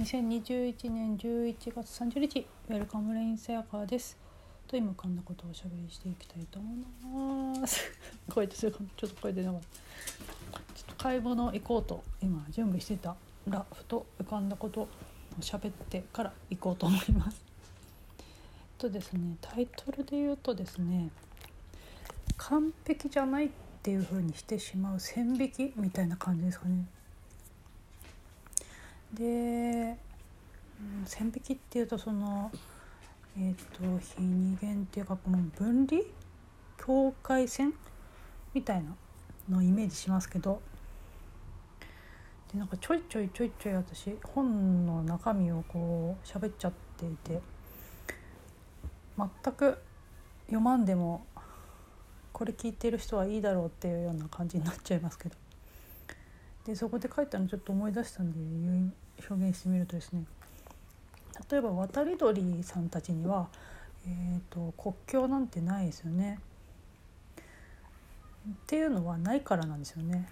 2021年11月30日ウェルカムレインセアカーです。と今こんなことをおしゃべりしていきたいと思います。声ちょっと声出ながらちょっと買い物行こうと今準備してたらふと浮かんだことを喋ってから行こうと思います。とですねタイトルで言うとですね完璧じゃないっていう風にしてしまう線引きみたいな感じですかね。で、うん、線引きっていうとそのえっ、ー、と非二元っていうかこの分離境界線みたいなのをイメージしますけどでなんかちょいちょいちょいちょい私本の中身をこう喋っちゃっていて全く読まんでもこれ聞いてる人はいいだろうっていうような感じになっちゃいますけど。でそこで書いたのちょっと思い出したんで表現してみるとですね例えば渡り鳥さんたちには、えーと、国境なんてないですよね。っていうのはないからなんですよね。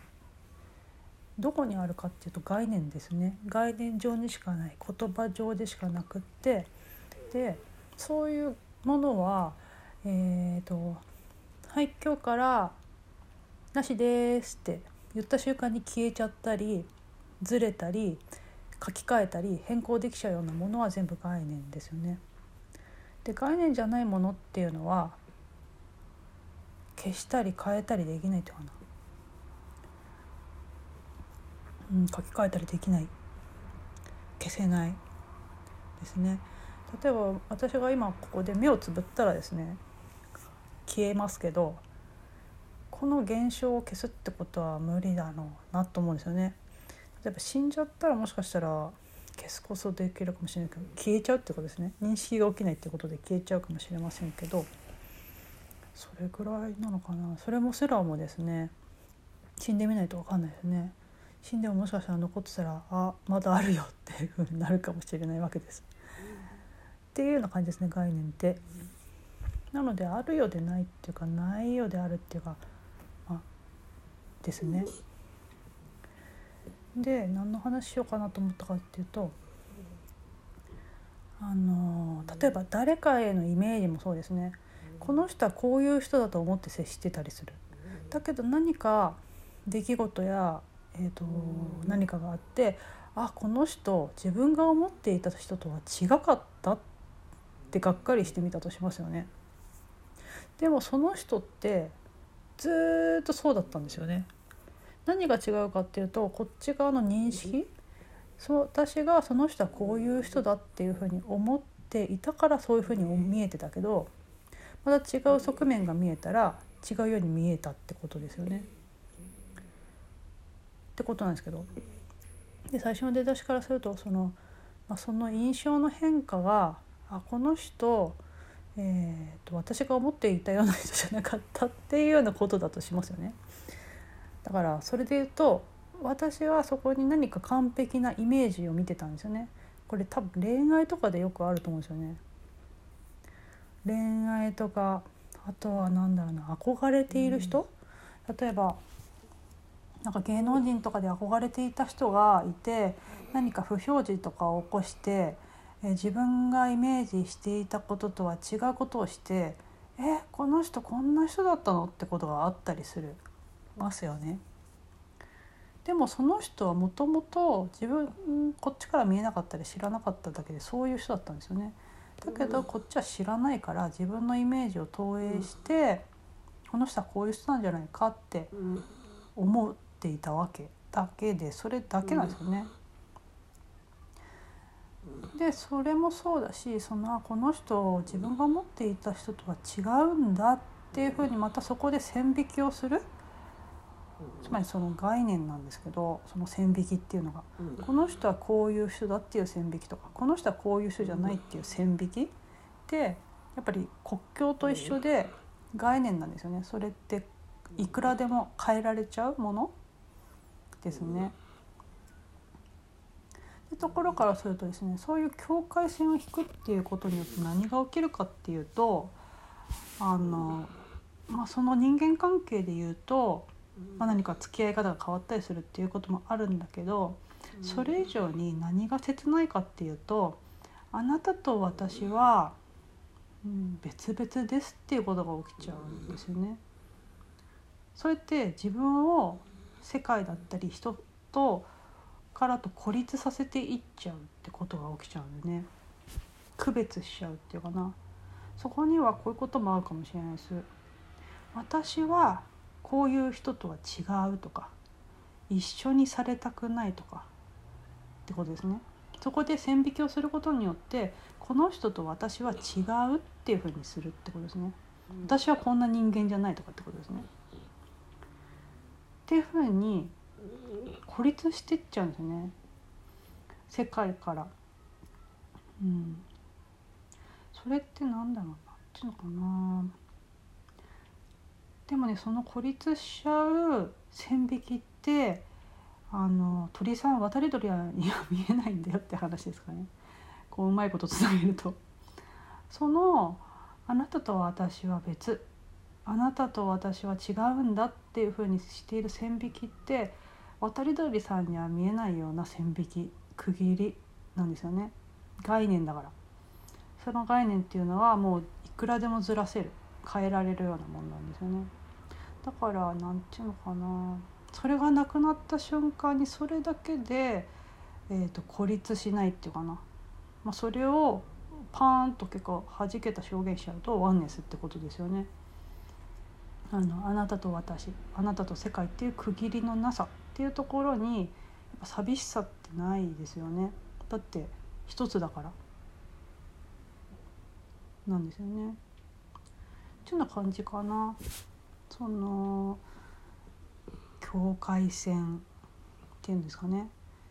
どこにあるかっていうと概念ですね概念上にしかない言葉上でしかなくってでそういうものはえっ、ー、と廃墟から「なしです」って言った瞬間に消えちゃったりずれたり書き換えたり変更できちゃうようなものは全部概念ですよね。で概念じゃないものっていうのは消したり変えたりできないっていうかな、うん、書き換えたりできない消せないですね。例えば私が今ここで目をつぶったらですね消えますけどこの現象を消すってことは無理だろうなと思うんですよね。例えば死んじゃったらもしかしたら消すこそできるかもしれないけど消えちゃうってことですね認識が起きないってことで消えちゃうかもしれませんけどそれぐらいなのかなそれもすらもですね死んでみないと分かんないですね死んでももしかしたら残ってたらあまだあるよっていうふうになるかもしれないわけです。っていうような感じですね概念って。なのであるようでないっていうかないようであるっていうか、ですね。で何の話しようかなと思ったかっていうとあの例えば誰かへのイメージもそうですねこの人はこういう人だと思って接してたりする。だけど何か出来事や、えーと、何かがあってあこの人自分が思っていた人とは違かったってがっかりしてみたとしますよね。でもその人ってずっとそうだったんですよね。何が違うかっていうとこっち側の認識？そう私がその人はこういう人だっていうふうに思っていたからそういうふうに見えてたけどまた違う側面が見えたら違うように見えたってことですよね。ってことなんですけどで最初の出だしからするとその,、まあ、その印象の変化があこの人、えーと私が思っていたような人じゃなかったっていうようなことだとしますよね。だからそれで言うと私はそこに何か完璧なイメージを見てたんですよね。これ多分恋愛とかでよくあると思うんですよね。恋愛とかあとは何だろうな憧れている人、うん、例えばなんか芸能人とかで憧れていた人がいて何か不表示とかを起こしてえ自分がイメージしていたこととは違うことをしてえこの人こんな人だったのってことがあったりするますよね。でもその人はもともと自分こっちから見えなかったり知らなかっただけでそういう人だったんですよね。だけどこっちは知らないから自分のイメージを投影して、この人はこういう人なんじゃないかって思っていたわけだけでそれだけなんですよね。でそれもそうだしそのこの人自分が思っていた人とは違うんだっていうふうにまたそこで線引きをする。つまりその概念なんですけどその線引きっていうのが、うん、この人はこういう人だっていう線引きとかこの人はこういう人じゃないっていう線引きってやっぱり国境と一緒で概念なんですよねそれっていくらでも変えられちゃうものですね。でところからするとですねそういう境界線を引くっていうことによって何が起きるかっていうとあの、まあ、その人間関係で言うとまあ、何か付き合い方が変わったりするっていうこともあるんだけどそれ以上に何が切ないかっていうとあなたと私は、うん、別々ですっていうことが起きちゃうんですよね。それって自分を世界だったり人とからと孤立させていっちゃうってことが起きちゃうんでね区別しちゃうっていうかなそこにはこういうこともあるかもしれないです。私はこういう人とは違うとか一緒にされたくないとかってことですね。そこで線引きをすることによってこの人と私は違うっていうふうにするってことですね。私はこんな人間じゃないとかってことですね。っていうふうに孤立してっちゃうんですね。世界から。うん、それってなんだろうな。っていうのかな。でもねその孤立しちゃう線引きってあの鳥さん渡り鳥には見えないんだよって話ですかね。こううまいことつなげると。そのあなたと私は別。あなたと私は違うんだっていうふうにしている線引きって渡り鳥さんには見えないような線引き区切りなんですよね。概念だから。その概念っていうのはもういくらでもずらせる。変えられるようなもんなんですよね。だから何て言うのかな。それがなくなった瞬間にそれだけで、えーと、孤立しないっていうかな、まあ、それをパーンと結構弾けた表現しちゃうとワンネスってことですよね。あのあなたと私あなたと世界っていう区切りのなさっていうところにやっぱ寂しさってないですよね。だって一つだから。なんですよね。っていうような感じかな。その境界線っていうんですかね。っ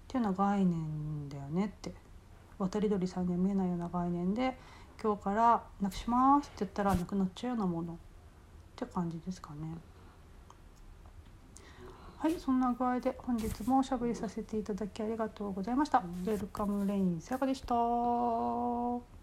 ていうような概念だよねって。渡り鳥さんには見えないような概念で今日からなくしますって言ったらなくなっちゃうようなもの。って感じですかね。はい、そんな具合で本日もおしゃべりさせていただきありがとうございました。ウェルカムレインさやかでした。